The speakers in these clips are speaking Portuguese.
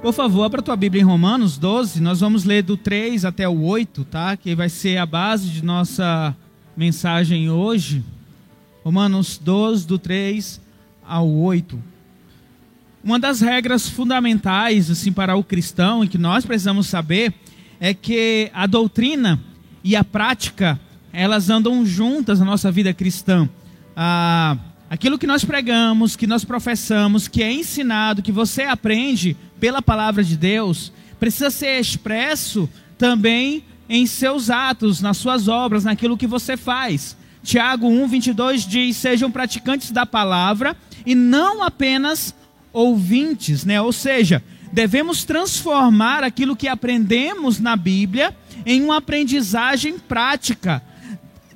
Por favor, abra tua Bíblia em Romanos 12, nós vamos ler do 3 até o 8, tá? Que vai ser a base de nossa mensagem hoje. Romanos 12, do 3 ao 8. Uma das regras fundamentais assim para o cristão e que nós precisamos saber é que a doutrina e a prática elas andam juntas na nossa vida cristã. Ah, aquilo que nós pregamos, que nós professamos, que é ensinado, que você aprende pela palavra de Deus, precisa ser expresso também em seus atos, nas suas obras, naquilo que você faz. Tiago 1, 22 diz: Sejam praticantes da palavra e não apenas ouvintes, né? Ou seja, devemos transformar aquilo que aprendemos na Bíblia em uma aprendizagem prática,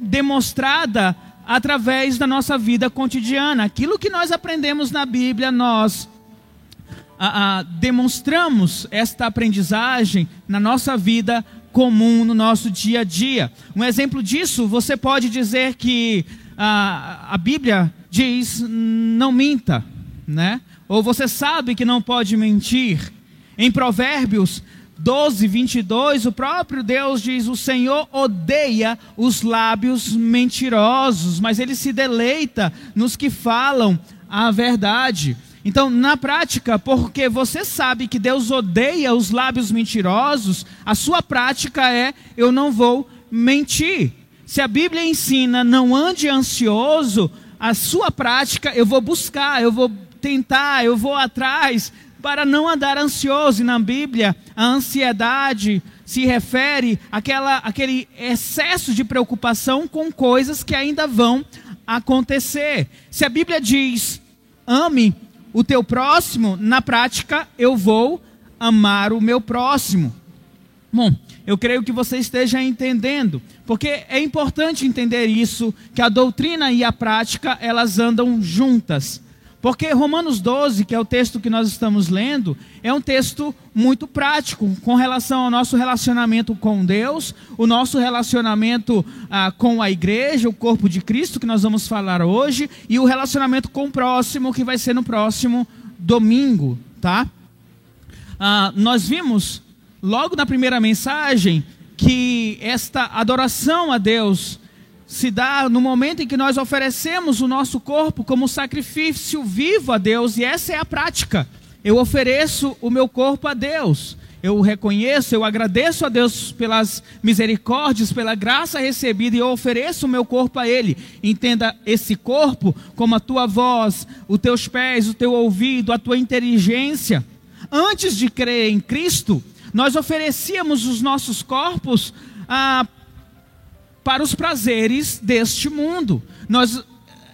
demonstrada através da nossa vida cotidiana. Aquilo que nós aprendemos na Bíblia, nós a, a, demonstramos esta aprendizagem na nossa vida comum, no nosso dia a dia. Um exemplo disso, você pode dizer que a, a Bíblia diz: não minta, né? Ou você sabe que não pode mentir. Em Provérbios 12, 22, o próprio Deus diz: O Senhor odeia os lábios mentirosos, mas ele se deleita nos que falam a verdade. Então, na prática, porque você sabe que Deus odeia os lábios mentirosos, a sua prática é: eu não vou mentir. Se a Bíblia ensina não ande ansioso, a sua prática eu vou buscar, eu vou tentar, eu vou atrás para não andar ansioso. E na Bíblia, a ansiedade se refere àquela, àquele excesso de preocupação com coisas que ainda vão acontecer. Se a Bíblia diz ame o teu próximo, na prática eu vou amar o meu próximo. Bom, eu creio que você esteja entendendo, porque é importante entender isso, que a doutrina e a prática, elas andam juntas. Porque Romanos 12, que é o texto que nós estamos lendo, é um texto muito prático com relação ao nosso relacionamento com Deus, o nosso relacionamento ah, com a igreja, o corpo de Cristo, que nós vamos falar hoje, e o relacionamento com o próximo, que vai ser no próximo domingo, tá? Ah, nós vimos logo na primeira mensagem que esta adoração a Deus se dá no momento em que nós oferecemos o nosso corpo como sacrifício vivo a Deus, e essa é a prática. Eu ofereço o meu corpo a Deus. Eu reconheço, eu agradeço a Deus pelas misericórdias, pela graça recebida e eu ofereço o meu corpo a Ele. Entenda esse corpo como a tua voz, os teus pés, o teu ouvido, a tua inteligência. Antes de crer em Cristo, nós oferecíamos os nossos corpos ah, para os prazeres deste mundo. Nós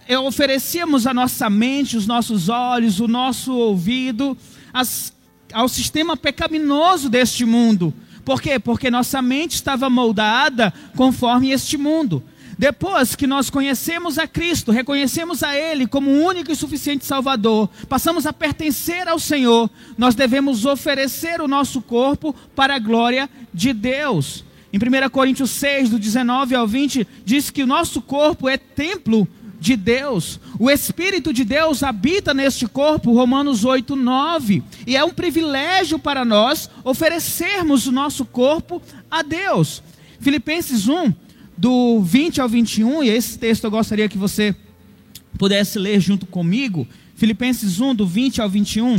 eh, oferecíamos a nossa mente, os nossos olhos, o nosso ouvido as, ao sistema pecaminoso deste mundo. Por quê? Porque nossa mente estava moldada conforme este mundo. Depois que nós conhecemos a Cristo, reconhecemos a Ele como o único e suficiente Salvador, passamos a pertencer ao Senhor, nós devemos oferecer o nosso corpo para a glória de Deus. Em 1 Coríntios 6, do 19 ao 20, diz que o nosso corpo é templo de Deus. O Espírito de Deus habita neste corpo, Romanos 8, 9. E é um privilégio para nós oferecermos o nosso corpo a Deus. Filipenses 1, do 20 ao 21, e esse texto eu gostaria que você pudesse ler junto comigo. Filipenses 1, do 20 ao 21.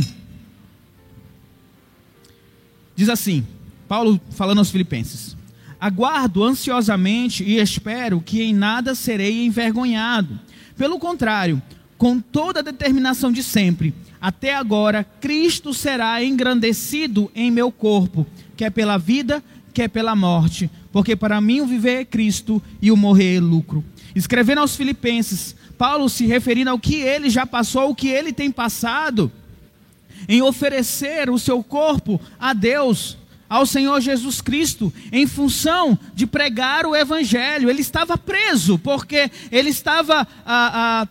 Diz assim: Paulo falando aos Filipenses. Aguardo ansiosamente e espero que em nada serei envergonhado. Pelo contrário, com toda a determinação de sempre, até agora, Cristo será engrandecido em meu corpo, quer pela vida, quer pela morte, porque para mim o viver é Cristo e o morrer é lucro. Escrevendo aos Filipenses, Paulo se referindo ao que ele já passou, o que ele tem passado, em oferecer o seu corpo a Deus, ao Senhor Jesus Cristo em função de pregar o Evangelho. Ele estava preso, porque ele estava, ah, ah,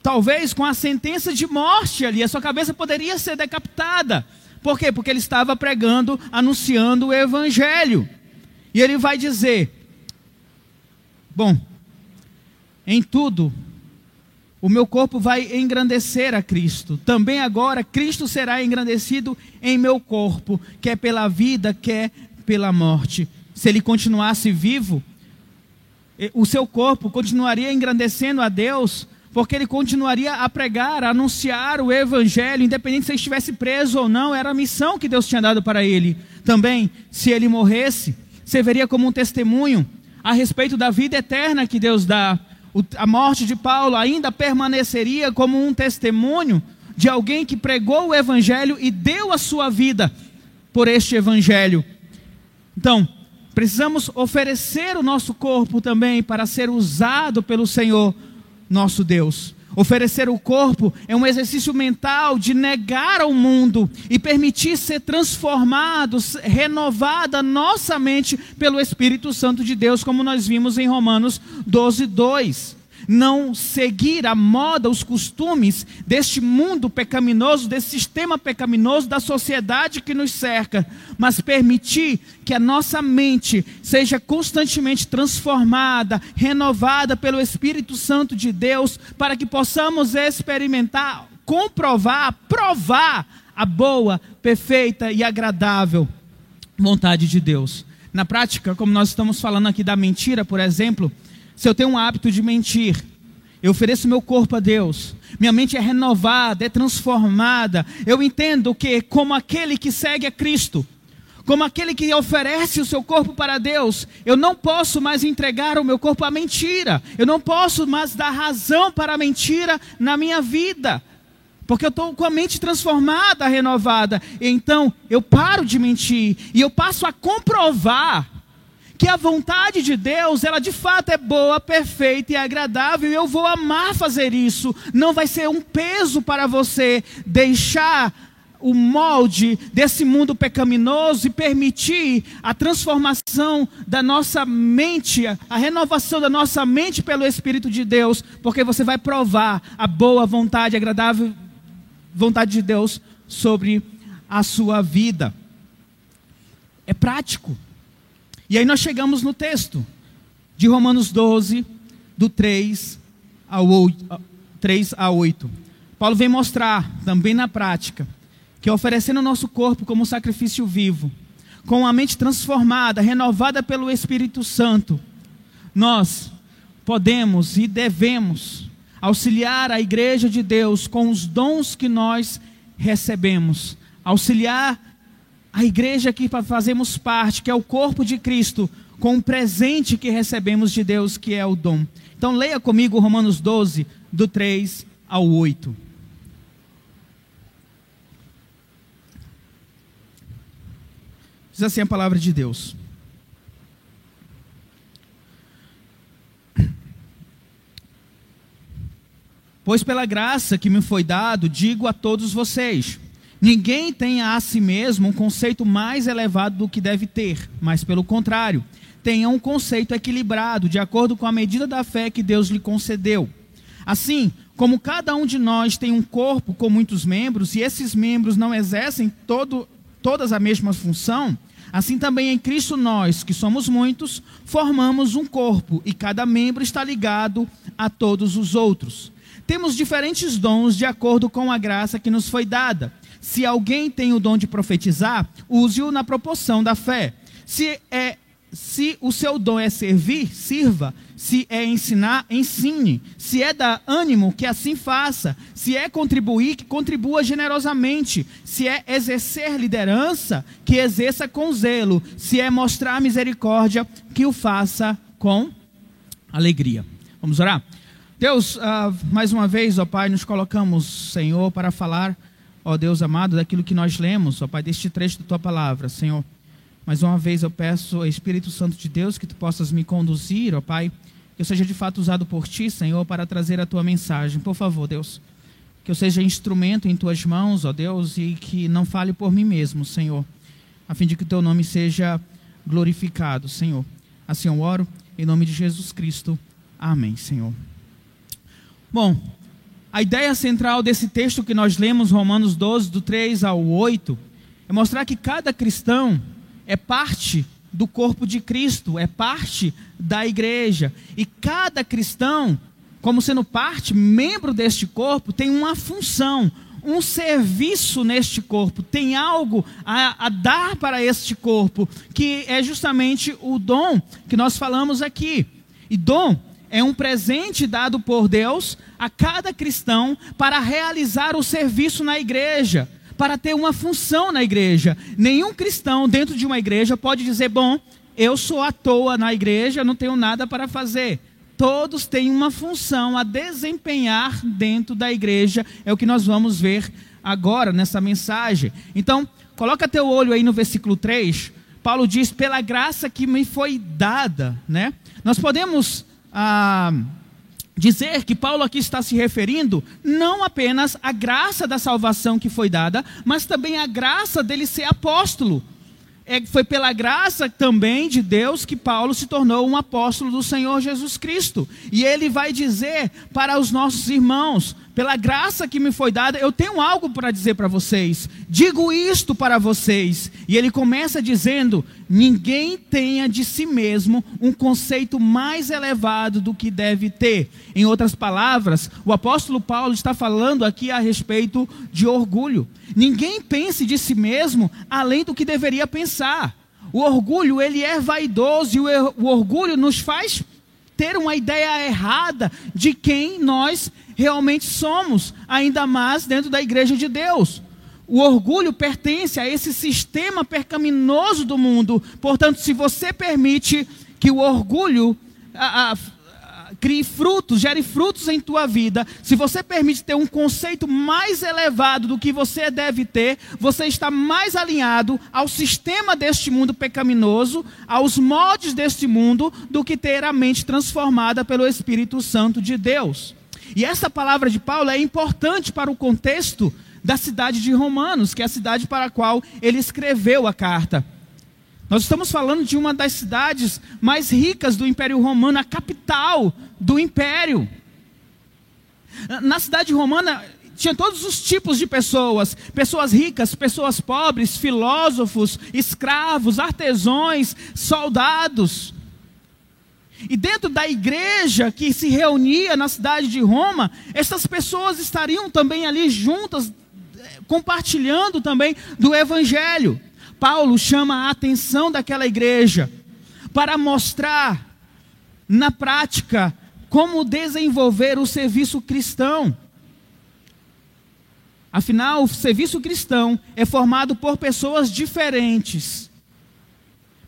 talvez, com a sentença de morte ali, a sua cabeça poderia ser decapitada. Por quê? Porque ele estava pregando, anunciando o Evangelho. E ele vai dizer: Bom, em tudo, o meu corpo vai engrandecer a Cristo. Também agora Cristo será engrandecido em meu corpo, quer pela vida, quer pela morte. Se ele continuasse vivo, o seu corpo continuaria engrandecendo a Deus, porque ele continuaria a pregar, a anunciar o evangelho, independente se ele estivesse preso ou não, era a missão que Deus tinha dado para ele. Também, se ele morresse, serviria como um testemunho a respeito da vida eterna que Deus dá a morte de Paulo ainda permaneceria como um testemunho de alguém que pregou o evangelho e deu a sua vida por este evangelho. Então, precisamos oferecer o nosso corpo também para ser usado pelo Senhor, nosso Deus. Oferecer o corpo é um exercício mental de negar ao mundo e permitir ser transformado, renovada nossa mente pelo Espírito Santo de Deus, como nós vimos em Romanos 12, 2 não seguir a moda, os costumes deste mundo pecaminoso, desse sistema pecaminoso, da sociedade que nos cerca, mas permitir que a nossa mente seja constantemente transformada, renovada pelo Espírito Santo de Deus, para que possamos experimentar, comprovar, provar a boa, perfeita e agradável vontade de Deus. Na prática, como nós estamos falando aqui da mentira, por exemplo, se eu tenho um hábito de mentir, eu ofereço meu corpo a Deus, minha mente é renovada, é transformada. Eu entendo que, como aquele que segue a Cristo, como aquele que oferece o seu corpo para Deus, eu não posso mais entregar o meu corpo à mentira, eu não posso mais dar razão para a mentira na minha vida, porque eu estou com a mente transformada, renovada. Então, eu paro de mentir e eu passo a comprovar que a vontade de Deus, ela de fato é boa, perfeita e agradável, e eu vou amar fazer isso. Não vai ser um peso para você deixar o molde desse mundo pecaminoso e permitir a transformação da nossa mente, a renovação da nossa mente pelo Espírito de Deus, porque você vai provar a boa vontade, a agradável vontade de Deus sobre a sua vida. É prático. E aí nós chegamos no texto de Romanos 12, do 3 ao 8, 3 a 8. Paulo vem mostrar, também na prática, que oferecendo o nosso corpo como sacrifício vivo, com a mente transformada, renovada pelo Espírito Santo, nós podemos e devemos auxiliar a igreja de Deus com os dons que nós recebemos, auxiliar a igreja que fazemos parte, que é o corpo de Cristo, com o presente que recebemos de Deus, que é o dom. Então leia comigo Romanos 12, do 3 ao 8. Diz assim a palavra de Deus. Pois pela graça que me foi dado, digo a todos vocês: Ninguém tem a si mesmo um conceito mais elevado do que deve ter, mas pelo contrário, tenha um conceito equilibrado, de acordo com a medida da fé que Deus lhe concedeu. Assim, como cada um de nós tem um corpo com muitos membros, e esses membros não exercem todo, todas a mesma função, assim também em Cristo nós, que somos muitos, formamos um corpo, e cada membro está ligado a todos os outros. Temos diferentes dons de acordo com a graça que nos foi dada. Se alguém tem o dom de profetizar, use-o na proporção da fé. Se, é, se o seu dom é servir, sirva. Se é ensinar, ensine. Se é dar ânimo, que assim faça. Se é contribuir, que contribua generosamente. Se é exercer liderança, que exerça com zelo. Se é mostrar misericórdia, que o faça com alegria. Vamos orar? Deus, uh, mais uma vez, ó Pai, nos colocamos, Senhor, para falar ó Deus amado, daquilo que nós lemos, ó Pai, deste trecho da tua palavra, Senhor. Mais uma vez eu peço, Espírito Santo de Deus, que tu possas me conduzir, ó Pai, que eu seja de fato usado por ti, Senhor, para trazer a tua mensagem. Por favor, Deus, que eu seja instrumento em tuas mãos, ó Deus, e que não fale por mim mesmo, Senhor, a fim de que o teu nome seja glorificado, Senhor. Assim eu oro, em nome de Jesus Cristo. Amém, Senhor. Bom, a ideia central desse texto que nós lemos, Romanos 12, do 3 ao 8, é mostrar que cada cristão é parte do corpo de Cristo, é parte da igreja. E cada cristão como sendo parte, membro deste corpo, tem uma função, um serviço neste corpo, tem algo a, a, dar para este corpo, que é justamente o dom que nós falamos aqui. E dom é um presente dado por Deus a cada cristão para realizar o serviço na igreja, para ter uma função na igreja. Nenhum cristão dentro de uma igreja pode dizer: Bom, eu sou à toa na igreja, não tenho nada para fazer. Todos têm uma função a desempenhar dentro da igreja, é o que nós vamos ver agora nessa mensagem. Então, coloca teu olho aí no versículo 3. Paulo diz: "Pela graça que me foi dada", né? Nós podemos ah, dizer que Paulo aqui está se referindo não apenas à graça da salvação que foi dada, mas também à graça dele ser apóstolo é, foi pela graça também de Deus que Paulo se tornou um apóstolo do Senhor Jesus Cristo. E ele vai dizer para os nossos irmãos: pela graça que me foi dada, eu tenho algo para dizer para vocês. Digo isto para vocês. E ele começa dizendo: ninguém tenha de si mesmo um conceito mais elevado do que deve ter. Em outras palavras, o apóstolo Paulo está falando aqui a respeito de orgulho. Ninguém pense de si mesmo além do que deveria pensar. O orgulho, ele é vaidoso e o orgulho nos faz ter uma ideia errada de quem nós realmente somos, ainda mais dentro da igreja de Deus. O orgulho pertence a esse sistema percaminoso do mundo. Portanto, se você permite que o orgulho a, a, crie frutos, gere frutos em tua vida, se você permite ter um conceito mais elevado do que você deve ter, você está mais alinhado ao sistema deste mundo pecaminoso, aos moldes deste mundo, do que ter a mente transformada pelo Espírito Santo de Deus. E essa palavra de Paulo é importante para o contexto da cidade de Romanos, que é a cidade para a qual ele escreveu a carta. Nós estamos falando de uma das cidades mais ricas do Império Romano, a capital do Império. Na cidade romana tinha todos os tipos de pessoas: pessoas ricas, pessoas pobres, filósofos, escravos, artesãos, soldados. E dentro da igreja que se reunia na cidade de Roma, essas pessoas estariam também ali juntas, eh, compartilhando também do Evangelho. Paulo chama a atenção daquela igreja para mostrar na prática como desenvolver o serviço cristão. Afinal, o serviço cristão é formado por pessoas diferentes,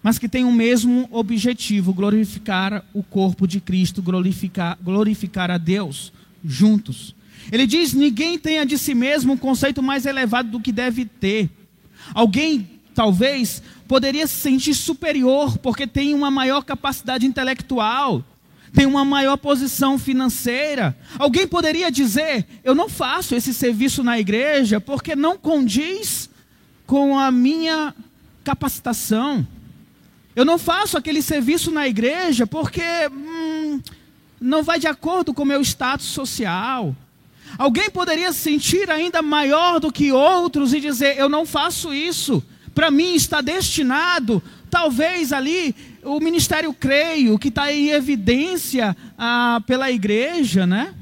mas que têm o mesmo objetivo: glorificar o corpo de Cristo, glorificar, glorificar a Deus juntos. Ele diz: ninguém tenha de si mesmo um conceito mais elevado do que deve ter. Alguém talvez, poderia se sentir superior porque tem uma maior capacidade intelectual, tem uma maior posição financeira. Alguém poderia dizer: Eu não faço esse serviço na igreja porque não condiz com a minha capacitação. Eu não faço aquele serviço na igreja porque hum, não vai de acordo com o meu status social. Alguém poderia se sentir ainda maior do que outros e dizer: Eu não faço isso para mim está destinado, talvez ali, o ministério creio, que está em evidência ah, pela igreja, né?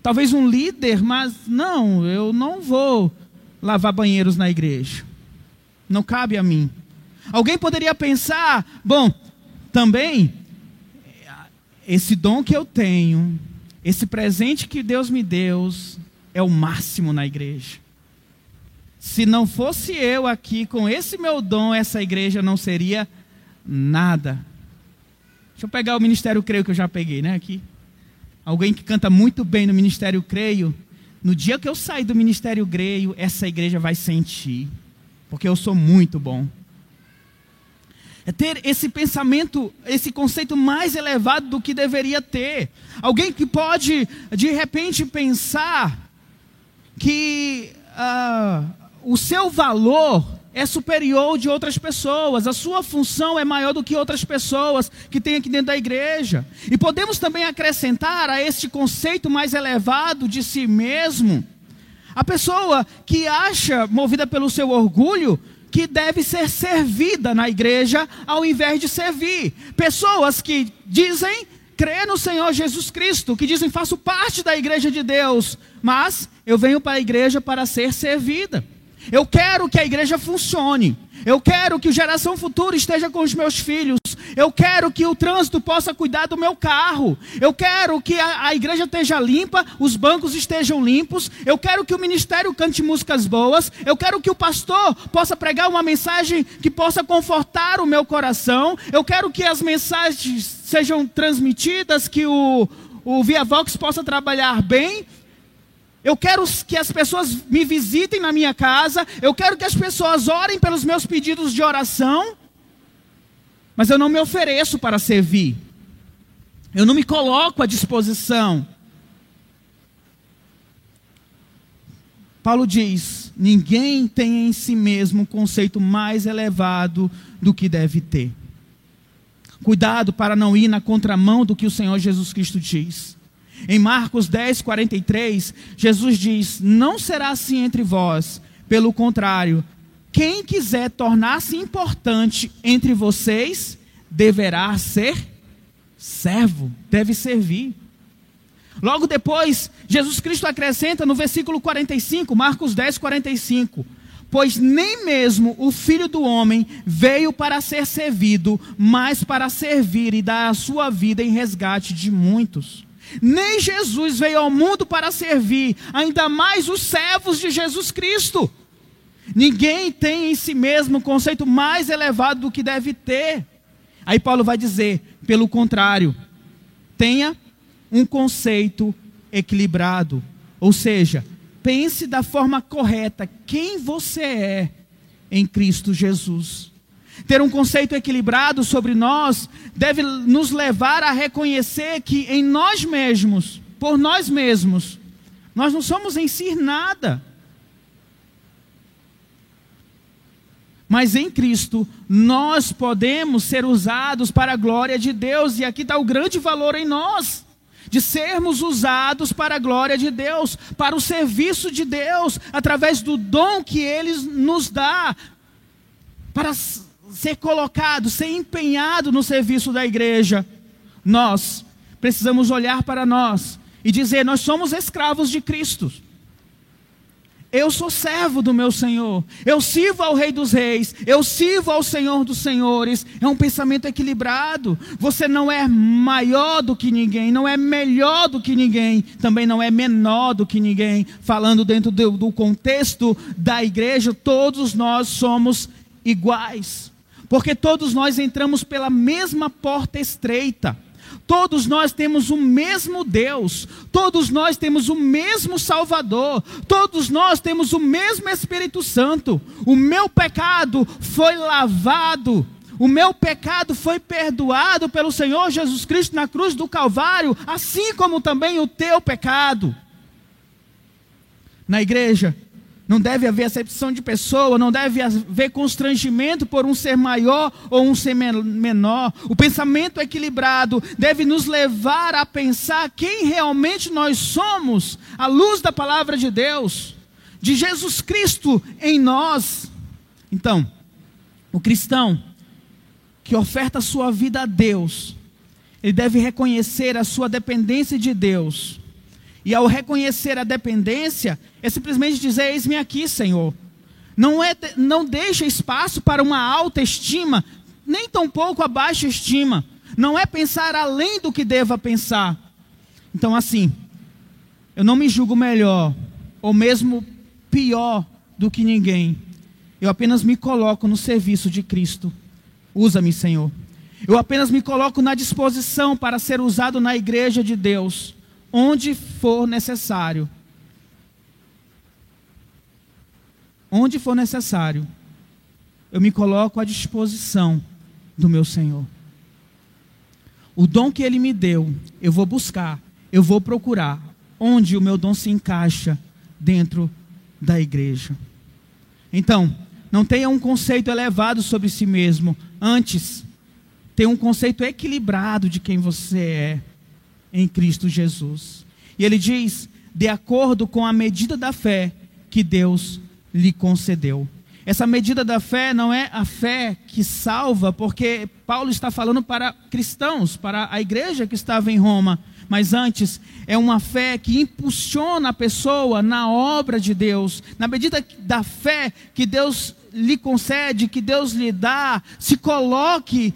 Talvez um líder, mas não, eu não vou lavar banheiros na igreja. Não cabe a mim. Alguém poderia pensar, bom, também, esse dom que eu tenho, esse presente que Deus me deu, é o máximo na igreja. Se não fosse eu aqui com esse meu dom, essa igreja não seria nada. Deixa eu pegar o ministério creio que eu já peguei, né, aqui. Alguém que canta muito bem no ministério creio. No dia que eu sair do ministério creio, essa igreja vai sentir, porque eu sou muito bom. É ter esse pensamento, esse conceito mais elevado do que deveria ter. Alguém que pode, de repente, pensar que ah, o seu valor é superior de outras pessoas, a sua função é maior do que outras pessoas que tem aqui dentro da igreja. E podemos também acrescentar a este conceito mais elevado de si mesmo, a pessoa que acha, movida pelo seu orgulho, que deve ser servida na igreja ao invés de servir. Pessoas que dizem crê no Senhor Jesus Cristo, que dizem faço parte da igreja de Deus, mas eu venho para a igreja para ser servida. Eu quero que a igreja funcione. Eu quero que o geração futura esteja com os meus filhos. Eu quero que o trânsito possa cuidar do meu carro. Eu quero que a, a, igreja esteja limpa, os bancos estejam limpos. Eu quero que o ministério cante músicas boas. Eu quero que o pastor possa pregar uma mensagem que possa confortar o meu coração. Eu quero que as mensagens sejam transmitidas, que o, o Via Vox possa trabalhar bem. Eu quero que as pessoas me visitem na minha casa. Eu quero que as pessoas orem pelos meus pedidos de oração. Mas eu não me ofereço para servir. Eu não me coloco à disposição. Paulo diz: ninguém tem em si mesmo um conceito mais elevado do que deve ter. Cuidado para não ir na contramão do que o Senhor Jesus Cristo diz. Em Marcos 10, 43, Jesus diz: Não será assim entre vós, pelo contrário, quem quiser tornar-se importante entre vocês, deverá ser servo, deve servir. Logo depois, Jesus Cristo acrescenta no versículo 45, Marcos 10, 45: Pois nem mesmo o filho do homem veio para ser servido, mas para servir e dar a sua vida em resgate de muitos. Nem Jesus veio ao mundo para servir, ainda mais os servos de Jesus Cristo. Ninguém tem em si mesmo um conceito mais elevado do que deve ter. Aí Paulo vai dizer, pelo contrário, tenha um conceito equilibrado. Ou seja, pense da forma correta quem você é em Cristo Jesus. Ter um conceito equilibrado sobre nós deve nos levar a reconhecer que em nós mesmos, por nós mesmos, nós não somos em si nada. Mas em Cristo, nós podemos ser usados para a glória de Deus, e aqui está o grande valor em nós de sermos usados para a glória de Deus, para o serviço de Deus, através do dom que Ele nos dá, para ser colocado, ser empenhado no serviço da igreja, nós precisamos olhar para nós e dizer: nós somos escravos de Cristo. Eu sou servo do meu Senhor. Eu sirvo ao Rei dos Reis. Eu sirvo ao Senhor dos Senhores. É um pensamento equilibrado. Você não é maior do que ninguém, não é melhor do que ninguém, também não é menor do que ninguém. Falando dentro do, do contexto da igreja, todos nós somos iguais porque todos nós entramos pela mesma porta estreita. Todos nós temos o mesmo Deus, todos nós temos o mesmo Salvador, todos nós temos o mesmo Espírito Santo. O meu pecado foi lavado, o meu pecado foi perdoado pelo Senhor Jesus Cristo na cruz do Calvário, assim como também o teu pecado. Na igreja, não deve haver acepção de pessoa, não deve haver constrangimento por um ser maior ou um ser menor. O pensamento equilibrado deve nos levar a pensar quem realmente nós somos, à luz da palavra de Deus, de Jesus Cristo em nós. Então, o cristão que oferta sua vida a Deus, ele deve reconhecer a sua dependência de Deus e ao reconhecer a dependência, é simplesmente dizer: Eis-me aqui, Senhor. Não, é, não deixa espaço para uma alta estima, nem tampouco a baixa estima. Não é pensar além do que deva pensar. Então, assim, eu não me julgo melhor, ou mesmo pior do que ninguém. Eu apenas me coloco no serviço de Cristo. Usa-me, Senhor. Eu apenas me coloco na disposição para ser usado na igreja de Deus onde for necessário. Onde for necessário, eu me coloco à disposição do meu Senhor. O dom que Ele me deu, eu vou buscar, eu vou procurar, onde o meu dom se encaixa dentro da igreja. Então, não tenha um conceito elevado sobre si mesmo, antes, tenha um conceito equilibrado de quem você é em Cristo Jesus. E ele diz: de acordo com a medida da fé que Deus lhe concedeu. Essa medida da fé não é a fé que salva, porque Paulo está falando para cristãos, para a igreja que estava em Roma, mas antes é uma fé que impulsiona a pessoa na obra de Deus, na medida da fé que Deus lhe concede, que Deus lhe dá, se coloque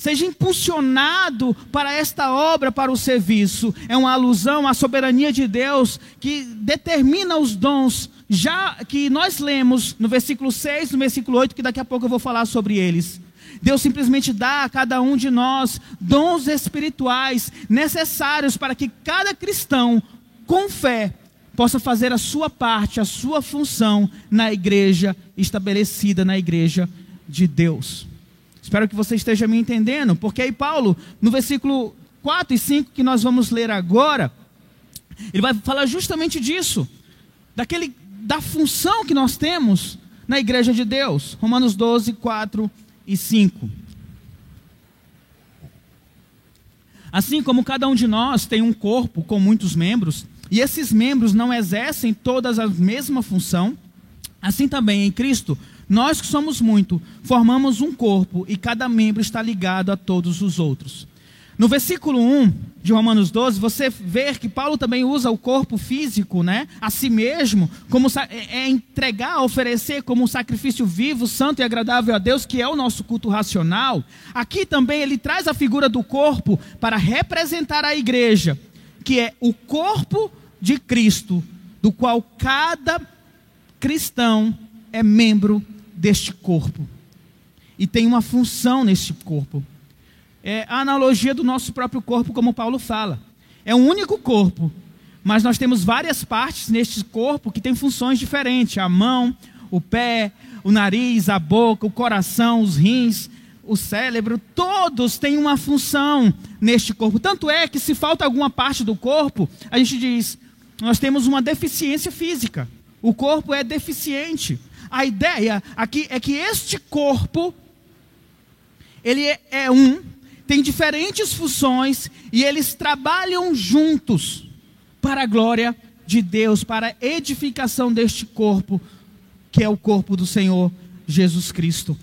seja impulsionado para esta obra, para o serviço. É uma alusão à soberania de Deus que determina os dons, já que nós lemos no versículo 6, no versículo 8, que daqui a pouco eu vou falar sobre eles. Deus simplesmente dá a cada um de nós dons espirituais necessários para que cada cristão, com fé, possa fazer a sua parte, a sua função na igreja estabelecida, na igreja de Deus. Espero que você esteja me entendendo, porque aí Paulo, no versículo 4 e 5 que nós vamos ler agora, ele vai falar justamente disso, daquele da função que nós temos na igreja de Deus. Romanos 12, 4 e 5. Assim como cada um de nós tem um corpo com muitos membros, e esses membros não exercem todas a mesma função, assim também em Cristo nós que somos muito, formamos um corpo e cada membro está ligado a todos os outros. No versículo 1 de Romanos 12, você vê que Paulo também usa o corpo físico, né, a si mesmo, como é, é entregar, oferecer como um sacrifício vivo, santo e agradável a Deus, que é o nosso culto racional. Aqui também ele traz a figura do corpo para representar a igreja, que é o corpo de Cristo, do qual cada cristão é membro deste corpo. E tem uma função neste corpo. É a analogia do nosso próprio corpo, como Paulo fala. É um único corpo, mas nós temos várias partes neste corpo que têm funções diferentes: a mão, o pé, o nariz, a boca, o coração, os rins, o cérebro, todos têm uma função neste corpo. Tanto é que se falta alguma parte do corpo, a gente diz, nós temos uma deficiência física. O corpo é deficiente. A ideia aqui é que este corpo, ele é, é um, tem diferentes funções e eles trabalham juntos para a glória de Deus, para a edificação deste corpo, que é o corpo do Senhor Jesus Cristo.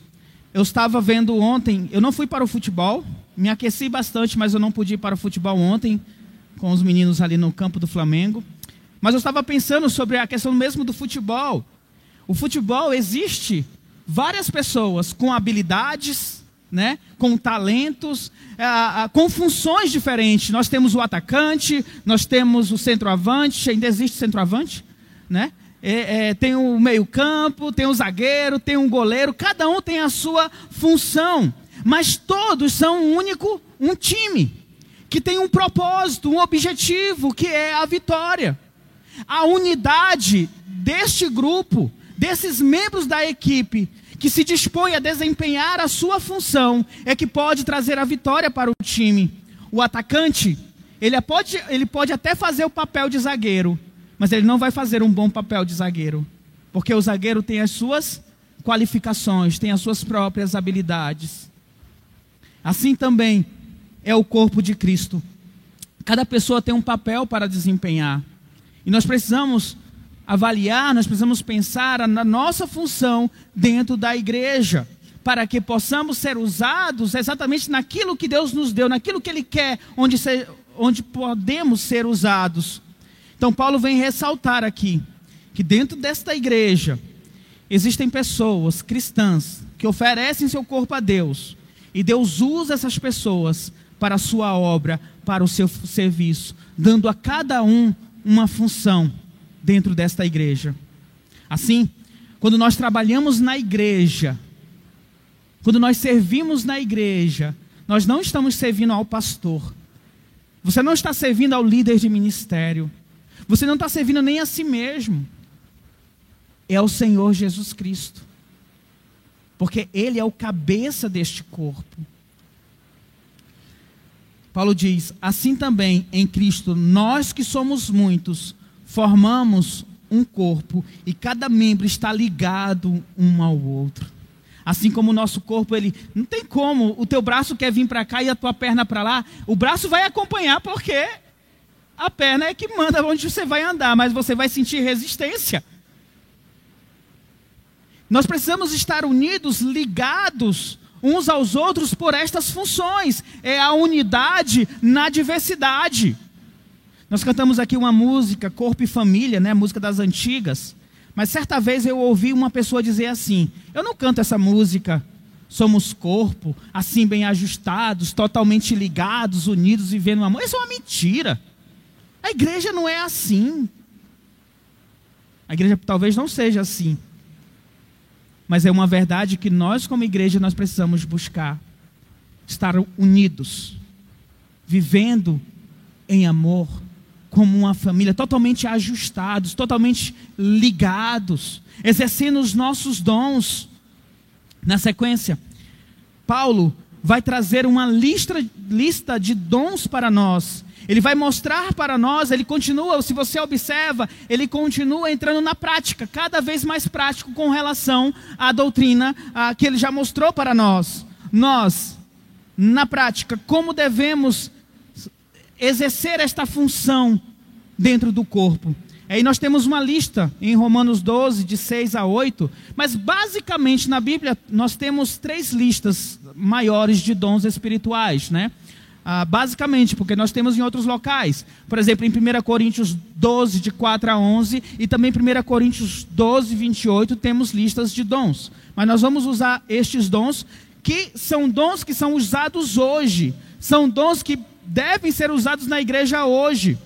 Eu estava vendo ontem, eu não fui para o futebol, me aqueci bastante, mas eu não pude ir para o futebol ontem, com os meninos ali no campo do Flamengo. Mas eu estava pensando sobre a questão mesmo do futebol. O futebol existe várias pessoas com habilidades, né, com talentos, com funções diferentes. Nós temos o atacante, nós temos o centroavante, ainda existe centroavante, né? É, é, tem o meio-campo, tem o zagueiro, tem um goleiro, cada um tem a sua função, mas todos são um único, um time, que tem um propósito, um objetivo, que é a vitória. A unidade deste grupo desses membros da equipe que se dispõe a desempenhar a sua função é que pode trazer a vitória para o time. O atacante, ele pode, ele pode até fazer o papel de zagueiro, mas ele não vai fazer um bom papel de zagueiro, porque o zagueiro tem as suas qualificações, tem as suas próprias habilidades. Assim também é o corpo de Cristo. Cada pessoa tem um papel para desempenhar. E nós precisamos avaliar, nós precisamos pensar na nossa função dentro da igreja, para que possamos ser usados exatamente naquilo que Deus nos deu, naquilo que Ele quer, onde, ser, onde podemos ser usados. Então, Paulo vem ressaltar aqui que dentro desta igreja existem pessoas cristãs que oferecem seu corpo a Deus, e Deus usa essas pessoas para a sua obra, para o seu serviço, dando a cada um uma função dentro desta igreja. Assim, quando nós trabalhamos na igreja, quando nós servimos na igreja, nós não estamos servindo ao pastor. Você não está servindo ao líder de ministério. Você não está servindo nem a si mesmo. É ao Senhor Jesus Cristo. Porque Ele é o cabeça deste corpo. Paulo diz: assim também em Cristo, nós que somos muitos, formamos um corpo e cada membro está ligado um ao outro. Assim como o nosso corpo, ele não tem como, o teu braço quer vir para cá e a tua perna para lá, o braço vai acompanhar porque a perna é que manda onde você vai andar, mas você vai sentir resistência. Nós precisamos estar unidos, ligados uns aos outros por estas funções. É a unidade na diversidade. Nós cantamos aqui uma música, Corpo e Família, né? Música das antigas. Mas certa vez eu ouvi uma pessoa dizer assim: Eu não canto essa música. Somos corpo, assim bem ajustados, totalmente ligados, unidos, vivendo amor. Isso é uma mentira. A igreja não é assim. A igreja talvez não seja assim. Mas é uma verdade que nós, como igreja, nós precisamos buscar. Estar unidos. Vivendo em amor como uma família, totalmente ajustados, totalmente ligados, exercendo os nossos dons. Na sequência, Paulo vai trazer uma lista, lista de dons para nós. Ele vai mostrar para nós, ele continua, se você observa, ele continua entrando na prática, cada vez mais prático com relação à doutrina que ele já mostrou para nós. Nós, na prática, como devemos exercer esta função dentro do corpo. Aí nós temos uma lista em Romanos 12, de 6 a 8, mas basicamente na Bíblia nós temos três listas maiores de dons espirituais, né? Ah, basicamente, porque nós temos em outros locais. Por exemplo, em 1 Coríntios 12, de 4 a 11, e também em 1 Coríntios 12, 28, temos listas de dons. Mas nós vamos usar estes dons, que são dons que são usados hoje. São dons que devem ser usados na igreja hoje.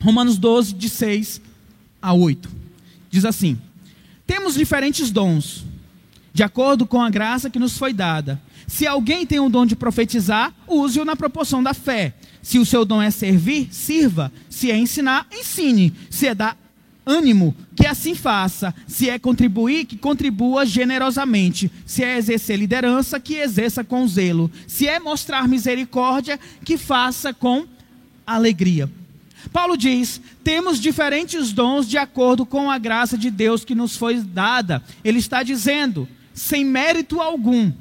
Romanos 12, de 6 a 8. Diz assim: Temos diferentes dons, de acordo com a graça que nos foi dada. Se alguém tem o dom de profetizar, use-o na proporção da fé. Se o seu dom é servir, sirva. Se é ensinar, ensine. Se é dar ânimo, que assim faça. Se é contribuir, que contribua generosamente. Se é exercer liderança, que exerça com zelo. Se é mostrar misericórdia, que faça com alegria. Paulo diz: temos diferentes dons de acordo com a graça de Deus que nos foi dada. Ele está dizendo, sem mérito algum,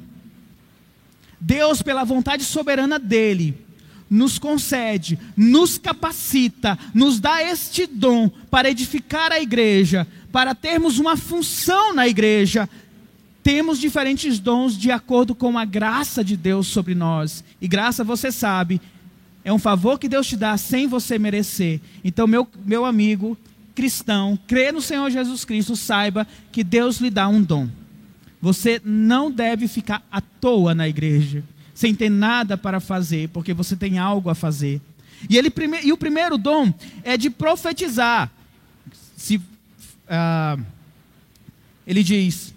Deus, pela vontade soberana dele, nos concede, nos capacita, nos dá este dom para edificar a igreja, para termos uma função na igreja. Temos diferentes dons de acordo com a graça de Deus sobre nós. E graça, você sabe, é um favor que Deus te dá sem você merecer. Então, meu, meu amigo cristão, crê no Senhor Jesus Cristo, saiba que Deus lhe dá um dom. Você não deve ficar à toa na igreja, sem ter nada para fazer, porque você tem algo a fazer. E, ele, e o primeiro dom é de profetizar. Se, uh, ele diz: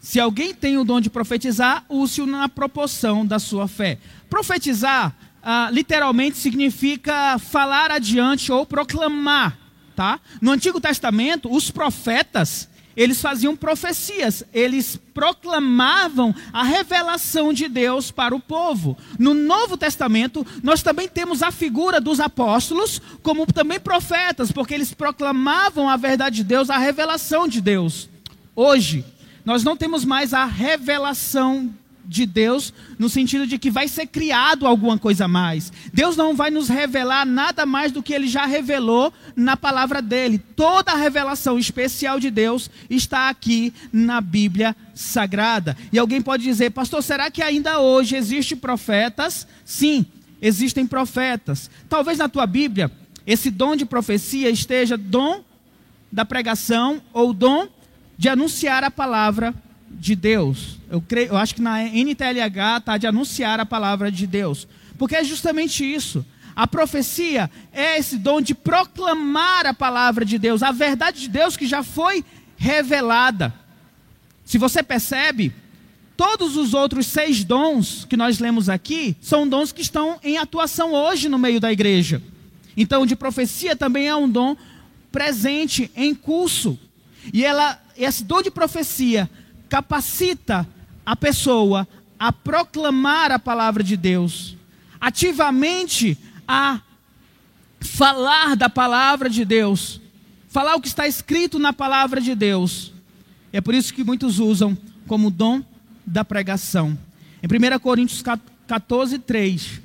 se alguém tem o dom de profetizar, use-o na proporção da sua fé. Profetizar ah, literalmente significa falar adiante ou proclamar, tá? No Antigo Testamento, os profetas, eles faziam profecias, eles proclamavam a revelação de Deus para o povo. No Novo Testamento, nós também temos a figura dos apóstolos como também profetas, porque eles proclamavam a verdade de Deus, a revelação de Deus. Hoje, nós não temos mais a revelação de Deus no sentido de que vai ser criado alguma coisa a mais. Deus não vai nos revelar nada mais do que ele já revelou na palavra dele. Toda a revelação especial de Deus está aqui na Bíblia Sagrada. E alguém pode dizer, pastor, será que ainda hoje existem profetas? Sim, existem profetas. Talvez na tua Bíblia esse dom de profecia esteja dom da pregação ou dom de anunciar a palavra de Deus. Eu, creio, eu acho que na NTLH está de anunciar a palavra de Deus. Porque é justamente isso. A profecia é esse dom de proclamar a palavra de Deus, a verdade de Deus que já foi revelada. Se você percebe, todos os outros seis dons que nós lemos aqui são dons que estão em atuação hoje no meio da igreja. Então, de profecia também é um dom presente, em curso. E ela, esse dom de profecia capacita a pessoa a proclamar a palavra de Deus, ativamente a falar da palavra de Deus, falar o que está escrito na palavra de Deus. É por isso que muitos usam como dom da pregação. Em 1 Coríntios 14, 3,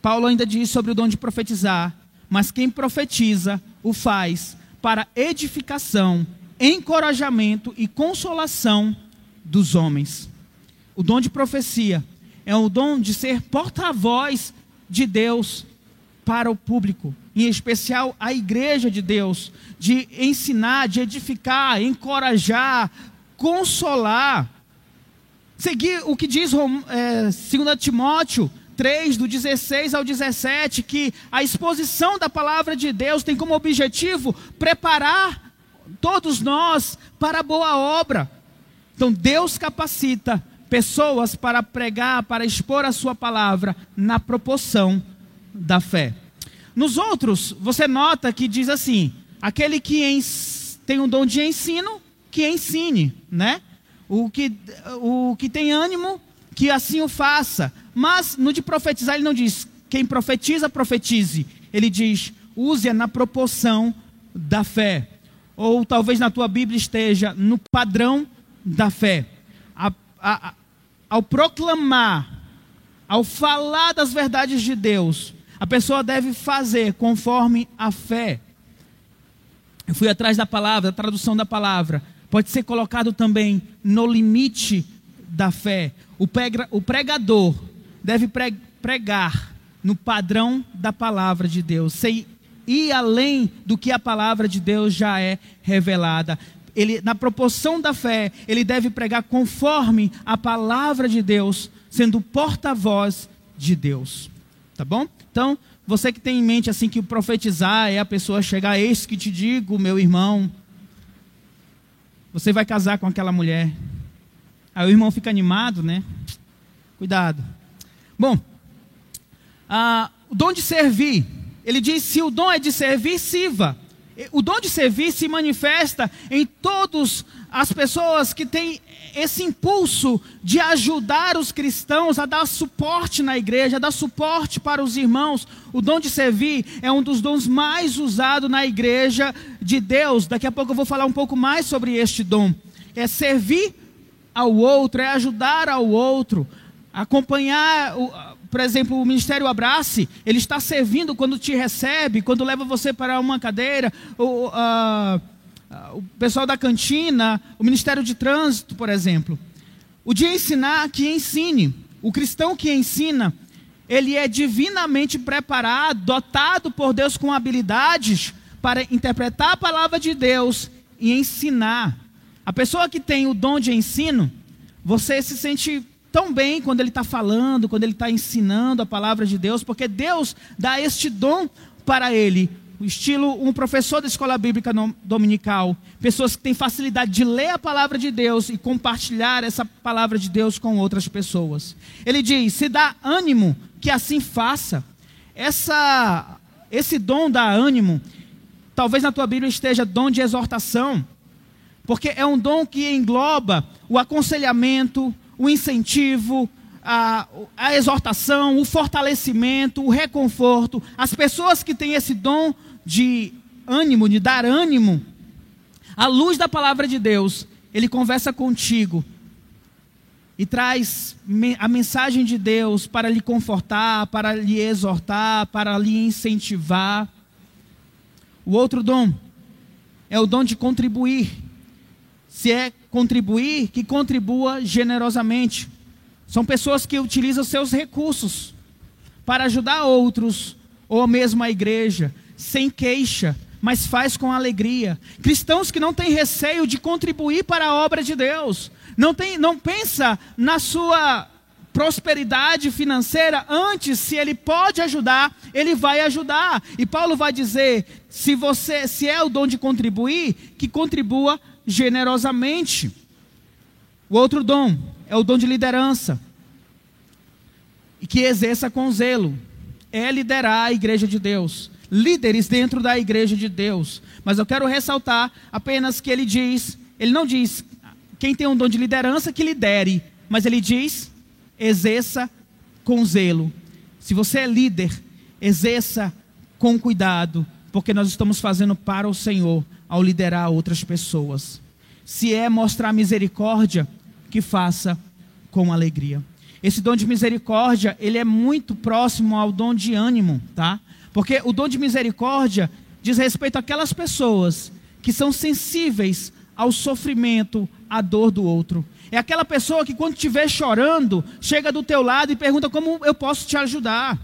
Paulo ainda diz sobre o dom de profetizar, mas quem profetiza o faz para edificação encorajamento e consolação dos homens. O dom de profecia é o dom de ser porta-voz de Deus para o público, em especial a igreja de Deus, de ensinar, de edificar, encorajar, consolar. Seguir o que diz é, 2 Timóteo 3, do 16 ao 17, que a exposição da palavra de Deus tem como objetivo preparar todos nós para a boa obra. Então Deus capacita pessoas para pregar, para expor a sua palavra na proporção da fé. Nos outros, você nota que diz assim: aquele que tem um dom de ensino, que ensine, né? O que, o que tem ânimo, que assim o faça. Mas no de profetizar, ele não diz quem profetiza, profetize. Ele diz use-a na proporção da fé. Ou talvez na tua Bíblia esteja no padrão da fé. A, a, a, ao proclamar, ao falar das verdades de Deus, a pessoa deve fazer conforme a fé. Eu fui atrás da palavra, da tradução da palavra. Pode ser colocado também no limite da fé. O, o pregador deve pregar no padrão da palavra de Deus, sem ir além do que a palavra de Deus já é revelada. Ele, na proporção da fé, ele deve pregar conforme a palavra de Deus, sendo porta-voz de Deus. Tá bom? Então, você que tem em mente assim que profetizar é a pessoa chegar, eis que te digo, meu irmão, você vai casar com aquela mulher. Aí o irmão fica animado, né? Cuidado. Bom, ah, o dom de servir. Ele diz: se o dom é de servir, sirva. O dom de servir se manifesta em todas as pessoas que têm esse impulso de ajudar os cristãos a dar suporte na igreja, a dar suporte para os irmãos. O dom de servir é um dos dons mais usados na igreja de Deus. Daqui a pouco eu vou falar um pouco mais sobre este dom. É servir ao outro, é ajudar ao outro, acompanhar, por exemplo, o Ministério Abrace, ele está servindo quando te recebe, quando leva você para uma cadeira, o, uh, o pessoal da cantina, o Ministério de Trânsito, por exemplo. O de ensinar, que ensine. O cristão que ensina, ele é divinamente preparado, dotado por Deus com habilidades para interpretar a palavra de Deus e ensinar. A pessoa que tem o dom de ensino, você se sente tão bem quando ele está falando, quando ele está ensinando a palavra de Deus, porque Deus dá este dom para ele. Estilo um professor da escola bíblica dominical, pessoas que têm facilidade de ler a palavra de Deus e compartilhar essa palavra de Deus com outras pessoas. Ele diz: se dá ânimo, que assim faça. Essa, esse dom dá ânimo. Talvez na tua Bíblia esteja dom de exortação porque é um dom que engloba o aconselhamento, o incentivo, a, a, exortação, o fortalecimento, o reconforto. As pessoas que têm esse dom de ânimo, de dar ânimo, à luz da palavra de Deus, ele conversa contigo e traz a mensagem de Deus para lhe confortar, para lhe exortar, para lhe incentivar. O outro dom é o dom de contribuir se é contribuir, que contribua generosamente. São pessoas que utilizam seus recursos para ajudar outros, ou mesmo a igreja, sem queixa, mas faz com alegria. Cristãos que não têm receio de contribuir para a obra de Deus. Não, tem, não pensa na sua prosperidade financeira, antes, se ele pode ajudar, ele vai ajudar. E Paulo vai dizer: se você, se é o dom de contribuir, que contribua generosamente. O outro dom é o dom de liderança. E que exerça com zelo. É liderar a igreja de Deus. Líderes dentro da igreja de Deus. Mas eu quero ressaltar apenas que ele diz, ele não diz quem tem um dom de liderança que lidere, mas ele diz exerça com zelo. Se você é líder, exerça com cuidado, porque nós estamos fazendo para o Senhor ao liderar outras pessoas. Se é mostrar misericórdia, que faça com alegria. Esse dom de misericórdia, ele é muito próximo ao dom de ânimo, tá? Porque o dom de misericórdia diz respeito àquelas pessoas que são sensíveis ao sofrimento, à dor do outro. É aquela pessoa que quando estiver chorando, chega do teu lado e pergunta como eu posso te ajudar.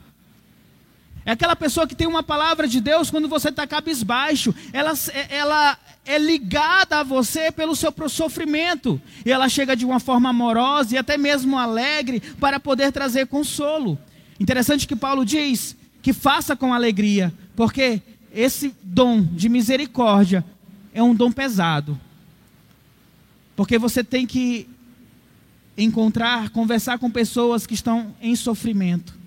É aquela pessoa que tem uma palavra de Deus quando você está cabisbaixo. Ela, ela é ligada a você pelo seu sofrimento. E ela chega de uma forma amorosa e até mesmo alegre para poder trazer consolo. Interessante que Paulo diz que faça com alegria, porque esse dom de misericórdia é um dom pesado. Porque você tem que encontrar, conversar com pessoas que estão em sofrimento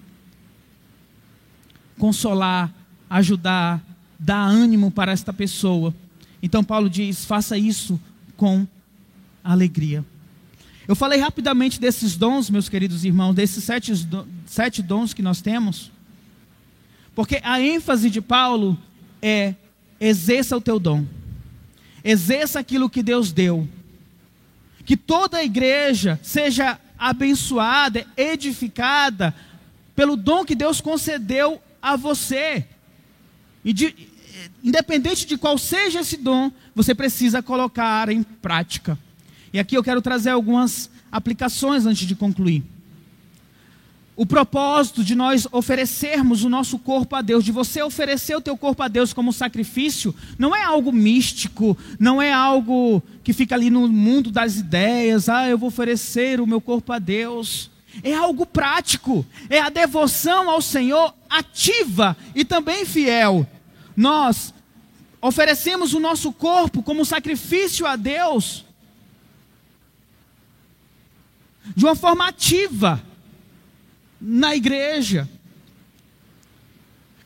consolar, ajudar, dar ânimo para esta pessoa. Então Paulo diz: faça isso com alegria. Eu falei rapidamente desses dons, meus queridos irmãos, desses sete, sete dons que nós temos, porque a ênfase de Paulo é: exerça o teu dom, exerça aquilo que Deus deu, que toda a igreja seja abençoada, edificada pelo dom que Deus concedeu a você. E de, independente de qual seja esse dom, você precisa colocar em prática. E aqui eu quero trazer algumas aplicações antes de concluir. O propósito de nós oferecermos o nosso corpo a Deus, de você oferecer o teu corpo a Deus como sacrifício, não é algo místico, não é algo que fica ali no mundo das ideias, ah, eu vou oferecer o meu corpo a Deus. É algo prático, é a devoção ao Senhor ativa e também fiel. Nós oferecemos o nosso corpo como sacrifício a Deus de uma forma ativa na igreja.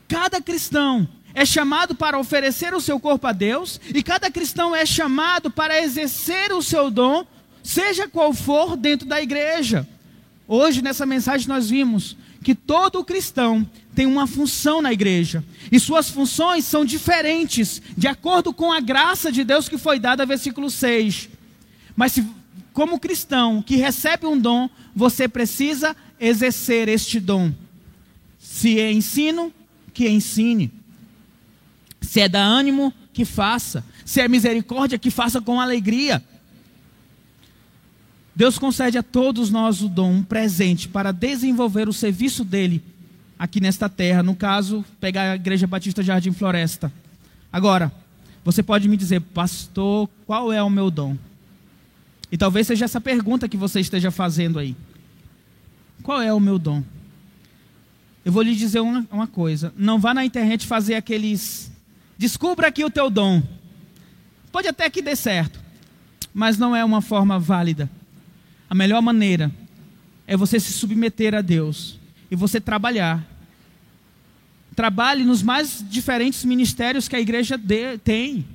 Cada cristão é chamado para oferecer o seu corpo a Deus, e cada cristão é chamado para exercer o seu dom, seja qual for, dentro da igreja. Hoje, nessa mensagem, nós vimos que todo cristão tem uma função na igreja. E suas funções são diferentes, de acordo com a graça de Deus que foi dada, versículo 6. Mas, se, como cristão que recebe um dom, você precisa exercer este dom. Se é ensino, que ensine. Se é dar ânimo, que faça. Se é misericórdia, que faça com alegria. Deus concede a todos nós o dom, um presente, para desenvolver o serviço dele aqui nesta terra. No caso, pegar a Igreja Batista Jardim Floresta. Agora, você pode me dizer, pastor, qual é o meu dom? E talvez seja essa pergunta que você esteja fazendo aí. Qual é o meu dom? Eu vou lhe dizer uma, uma coisa: não vá na internet fazer aqueles. Descubra aqui o teu dom. Pode até que dê certo, mas não é uma forma válida a melhor maneira é você se submeter a Deus e você trabalhar. Trabalhe nos mais diferentes ministérios que a igreja tem.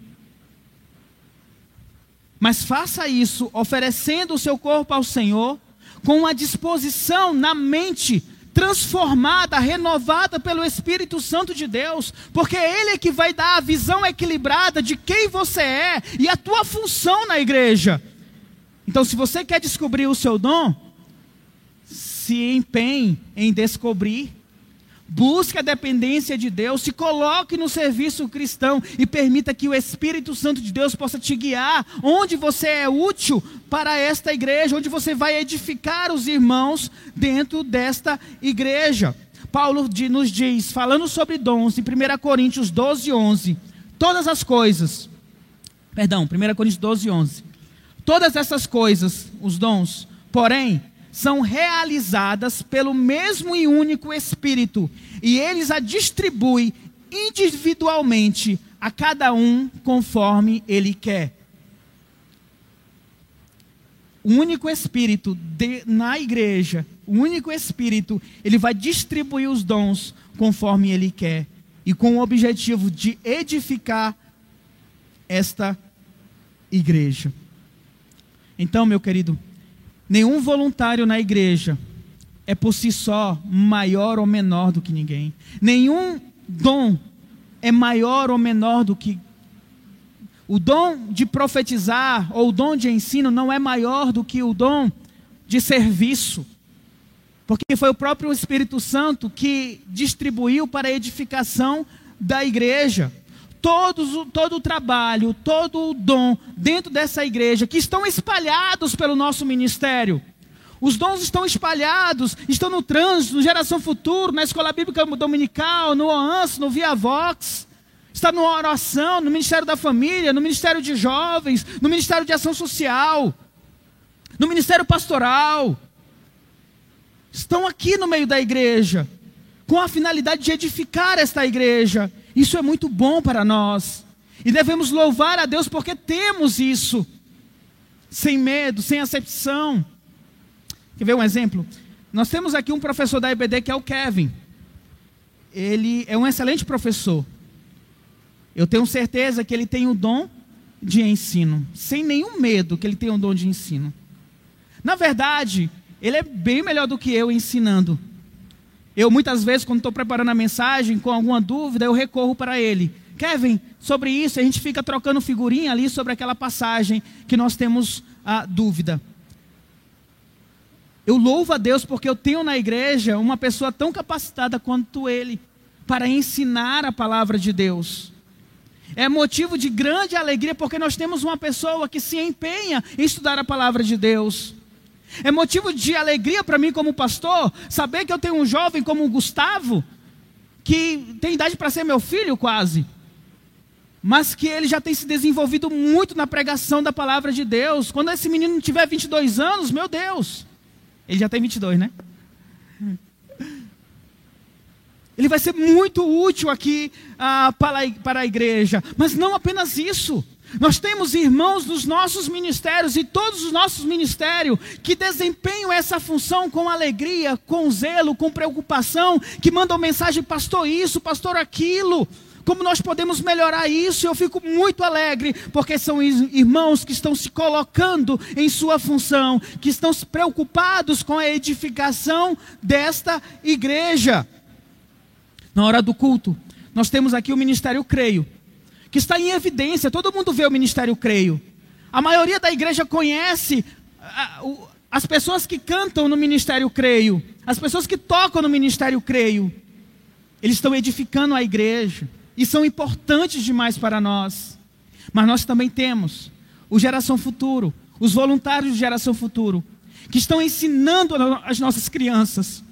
Mas faça isso oferecendo o seu corpo ao Senhor, com uma disposição na mente transformada, renovada pelo Espírito Santo de Deus, porque Ele é que vai dar a visão equilibrada de quem você é e a tua função na igreja. Então, se você quer descobrir o seu dom, se empenhe em descobrir. Busque a dependência de Deus, se coloque no serviço cristão e permita que o Espírito Santo de Deus possa te guiar onde você é útil para esta igreja, onde você vai edificar os irmãos dentro desta igreja. Paulo nos diz, falando sobre dons, em 1 Coríntios 12, 11, todas as coisas, perdão, 1 Coríntios 12, 11, Todas essas coisas, os dons, porém, são realizadas pelo mesmo e único Espírito, e eles a distribui individualmente a cada um conforme ele quer. O único Espírito de, na igreja, o único Espírito, ele vai distribuir os dons conforme ele quer, e com o objetivo de edificar esta igreja. Então, meu querido, nenhum voluntário na igreja é por si só maior ou menor do que ninguém. Nenhum dom é maior ou menor do que. O dom de profetizar ou o dom de ensino não é maior do que o dom de serviço. Porque foi o próprio Espírito Santo que distribuiu para a edificação da igreja. Todos, todo o trabalho, todo o dom dentro dessa igreja, que estão espalhados pelo nosso ministério. Os dons estão espalhados, estão no trânsito, no Geração Futuro, na Escola Bíblica Dominical, no OANS, no Via Vox. Está no oração, no Ministério da Família, no Ministério de Jovens, no Ministério de Ação Social, no Ministério Pastoral. Estão aqui no meio da igreja, com a finalidade de edificar esta igreja. Isso é muito bom para nós. E devemos louvar a Deus porque temos isso. Sem medo, sem acepção. Quer ver um exemplo? Nós temos aqui um professor da EBD que é o Kevin. Ele é um excelente professor. Eu tenho certeza que ele tem o dom de ensino, sem nenhum medo que ele tem o dom de ensino. Na verdade, ele é bem melhor do que eu ensinando. Eu muitas vezes, quando estou preparando a mensagem, com alguma dúvida, eu recorro para ele. Kevin, sobre isso, a gente fica trocando figurinha ali sobre aquela passagem que nós temos a dúvida. Eu louvo a Deus porque eu tenho na igreja uma pessoa tão capacitada quanto ele para ensinar a palavra de Deus. É motivo de grande alegria porque nós temos uma pessoa que se empenha em estudar a palavra de Deus. É motivo de alegria para mim, como pastor, saber que eu tenho um jovem como o Gustavo, que tem idade para ser meu filho quase, mas que ele já tem se desenvolvido muito na pregação da palavra de Deus. Quando esse menino tiver 22 anos, meu Deus, ele já tem 22, né? Ele vai ser muito útil aqui ah, para, a, para a igreja. Mas não apenas isso. Nós temos irmãos nos nossos ministérios e todos os nossos ministérios que desempenham essa função com alegria, com zelo, com preocupação, que mandam mensagem, pastor, isso, pastor, aquilo. Como nós podemos melhorar isso? Eu fico muito alegre, porque são irmãos que estão se colocando em sua função, que estão preocupados com a edificação desta igreja. Na hora do culto, nós temos aqui o ministério Creio que está em evidência. Todo mundo vê o ministério Creio. A maioria da igreja conhece as pessoas que cantam no ministério Creio, as pessoas que tocam no ministério Creio. Eles estão edificando a igreja e são importantes demais para nós. Mas nós também temos o Geração Futuro, os voluntários de Geração Futuro, que estão ensinando as nossas crianças.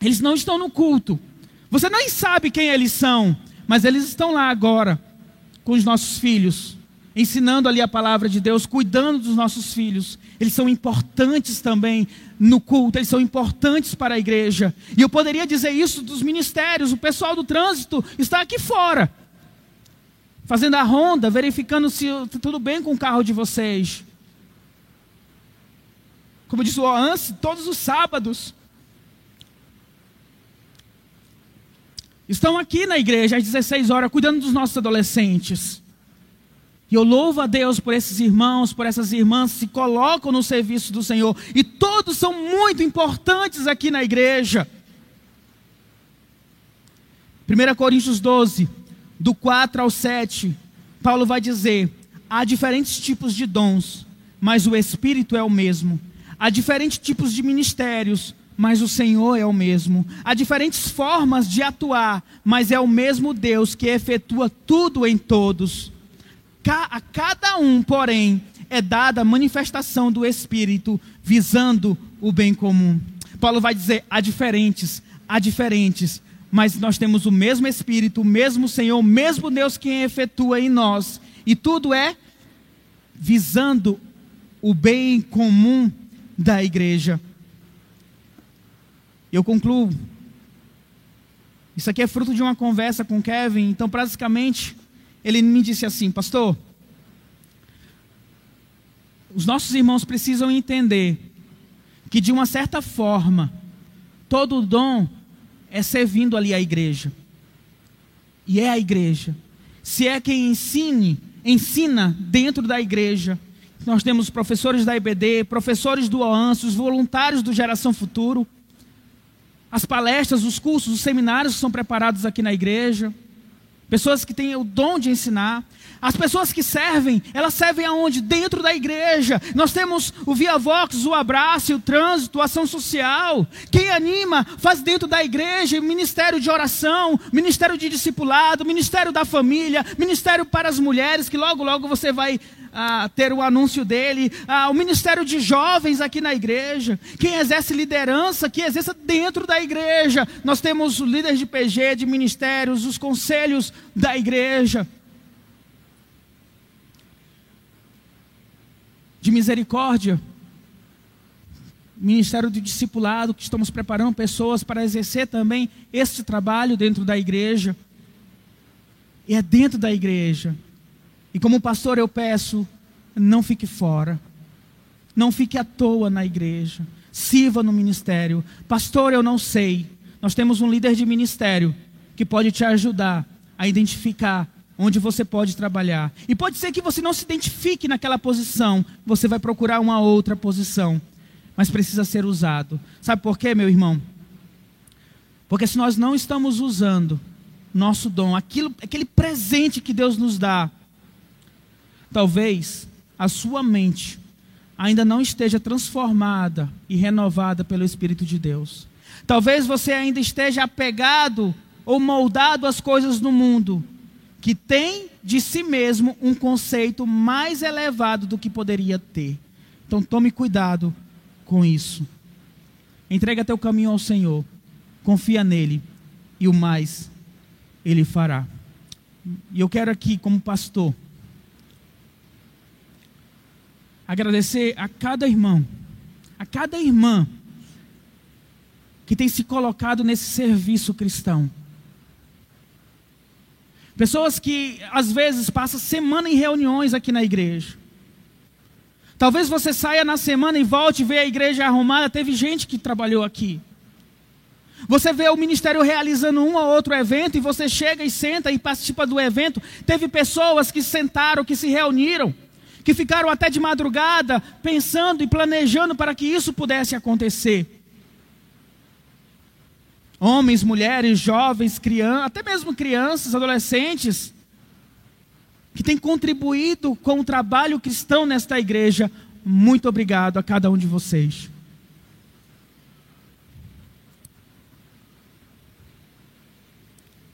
Eles não estão no culto. Você nem sabe quem eles são, mas eles estão lá agora com os nossos filhos, ensinando ali a palavra de Deus, cuidando dos nossos filhos. Eles são importantes também no culto, eles são importantes para a igreja. E eu poderia dizer isso dos ministérios, o pessoal do trânsito está aqui fora, fazendo a ronda, verificando se está tudo bem com o carro de vocês. Como disse o Oance, todos os sábados estão aqui na igreja às 16 horas cuidando dos nossos adolescentes. E eu louvo a Deus por esses irmãos, por essas irmãs que se colocam no serviço do Senhor. E todos são muito importantes aqui na igreja. 1 Coríntios 12, do 4 ao 7, Paulo vai dizer: há diferentes tipos de dons, mas o Espírito é o mesmo. Há diferentes tipos de ministérios, mas o Senhor é o mesmo. Há diferentes formas de atuar, mas é o mesmo Deus que efetua tudo em todos. A cada um, porém, é dada a manifestação do Espírito, visando o bem comum. Paulo vai dizer: há diferentes, há diferentes, mas nós temos o mesmo Espírito, o mesmo Senhor, o mesmo Deus que efetua em nós, e tudo é visando o bem comum da igreja. E eu concluo. Isso aqui é fruto de uma conversa com Kevin. Então, basicamente, ele me disse assim: Pastor, os nossos irmãos precisam entender que, de uma certa forma, todo dom é servindo ali à igreja. E é a igreja. Se é quem ensine, ensina dentro da igreja. Nós temos professores da IBD, professores do OANS, os voluntários do Geração Futuro as palestras, os cursos, os seminários que são preparados aqui na igreja, pessoas que têm o dom de ensinar. As pessoas que servem, elas servem aonde? Dentro da igreja. Nós temos o Via Vox, o abraço, o trânsito, a ação social. Quem anima, faz dentro da igreja, ministério de oração, ministério de discipulado, ministério da família, ministério para as mulheres, que logo, logo você vai ah, ter o anúncio dele, ah, o ministério de jovens aqui na igreja, quem exerce liderança, que exerça dentro da igreja. Nós temos o líder de PG, de ministérios, os conselhos da igreja. De misericórdia, ministério de discipulado, que estamos preparando pessoas para exercer também este trabalho dentro da igreja. E é dentro da igreja e como pastor eu peço, não fique fora. Não fique à toa na igreja. Sirva no ministério. Pastor, eu não sei. Nós temos um líder de ministério que pode te ajudar a identificar onde você pode trabalhar. E pode ser que você não se identifique naquela posição, você vai procurar uma outra posição, mas precisa ser usado. Sabe por quê, meu irmão? Porque se nós não estamos usando nosso dom, aquilo, aquele presente que Deus nos dá, Talvez a sua mente ainda não esteja transformada e renovada pelo Espírito de Deus. Talvez você ainda esteja apegado ou moldado às coisas do mundo, que tem de si mesmo um conceito mais elevado do que poderia ter. Então tome cuidado com isso. Entrega teu caminho ao Senhor, confia nele e o mais ele fará. E eu quero aqui, como pastor, agradecer a cada irmão, a cada irmã que tem se colocado nesse serviço cristão. Pessoas que às vezes passam semana em reuniões aqui na igreja. Talvez você saia na semana e volte e vê a igreja arrumada. Teve gente que trabalhou aqui. Você vê o ministério realizando um ou outro evento e você chega e senta e participa do evento. Teve pessoas que sentaram, que se reuniram que ficaram até de madrugada pensando e planejando para que isso pudesse acontecer. Homens, mulheres, jovens, crianças, até mesmo crianças, adolescentes, que têm contribuído com o trabalho cristão nesta igreja. Muito obrigado a cada um de vocês.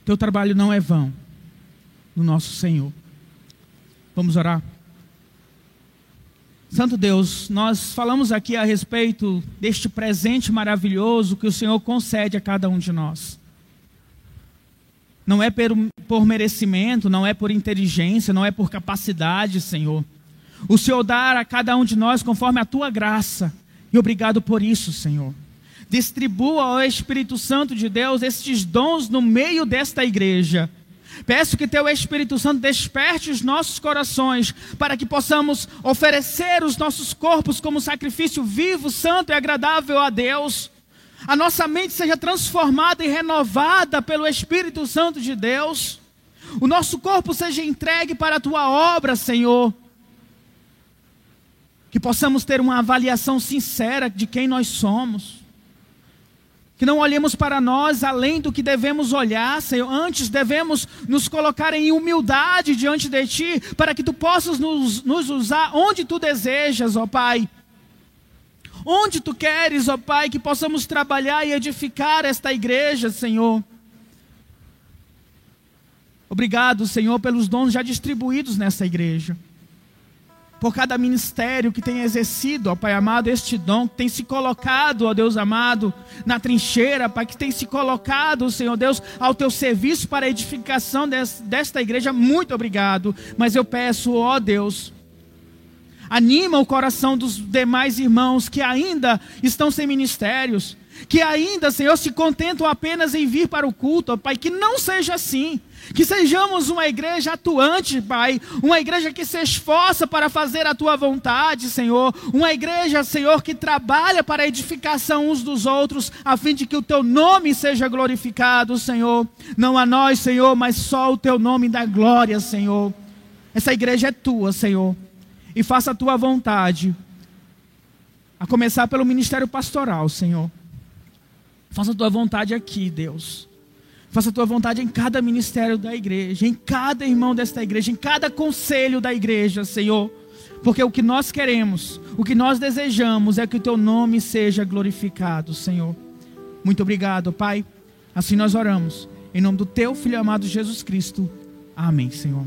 Teu trabalho não é vão no nosso Senhor. Vamos orar? Santo Deus, nós falamos aqui a respeito deste presente maravilhoso que o Senhor concede a cada um de nós. Não é por, merecimento, não é por inteligência, não é por capacidade, Senhor. O Senhor dá a cada um de nós conforme a tua graça. E obrigado por isso, Senhor. Distribua ao Espírito Santo de Deus estes dons no meio desta igreja Peço que Teu Espírito Santo desperte os nossos corações para que possamos oferecer os nossos corpos como sacrifício vivo, santo e agradável a Deus. A nossa mente seja transformada e renovada pelo Espírito Santo de Deus. O nosso corpo seja entregue para a Tua obra, Senhor. Que possamos ter uma avaliação sincera de quem nós somos que não olhemos para nós além do que devemos olhar, Senhor. Antes devemos nos colocar em humildade diante de Ti, para que Tu possas nos, nos usar onde Tu desejas, ó Pai. Onde Tu queres, ó Pai, que possamos trabalhar e edificar esta igreja, Senhor. Obrigado, Senhor, pelos dons já distribuídos nessa igreja por cada ministério que tem exercido, ó Pai amado, este dom, que tem se colocado, ó Deus amado, na trincheira, Pai, que tem se colocado, Senhor Deus, ao teu serviço para a edificação desta igreja, muito obrigado. Mas eu peço, ó Deus, anima o coração dos demais irmãos que ainda estão sem ministérios, que ainda, Senhor, se contentam apenas em vir para o culto, ó Pai, que não seja assim. Que sejamos uma igreja atuante, Pai. Uma igreja que se esforça para fazer a tua vontade, Senhor. Uma igreja, Senhor, que trabalha para a edificação uns dos outros, a fim de que o teu nome seja glorificado, Senhor. Não a nós, Senhor, mas só o teu nome da glória, Senhor. Essa igreja é tua, Senhor. E faça a tua vontade. A começar pelo ministério pastoral, Senhor. Faça a tua vontade aqui, Deus Faça a tua vontade em cada ministério da igreja, em cada irmão desta igreja, em cada conselho da igreja, Senhor. Porque o que nós queremos, o que nós desejamos é que o teu nome seja glorificado, Senhor. Muito obrigado, Pai. Assim nós oramos. Em nome do teu filho amado Jesus Cristo. Amém, Senhor.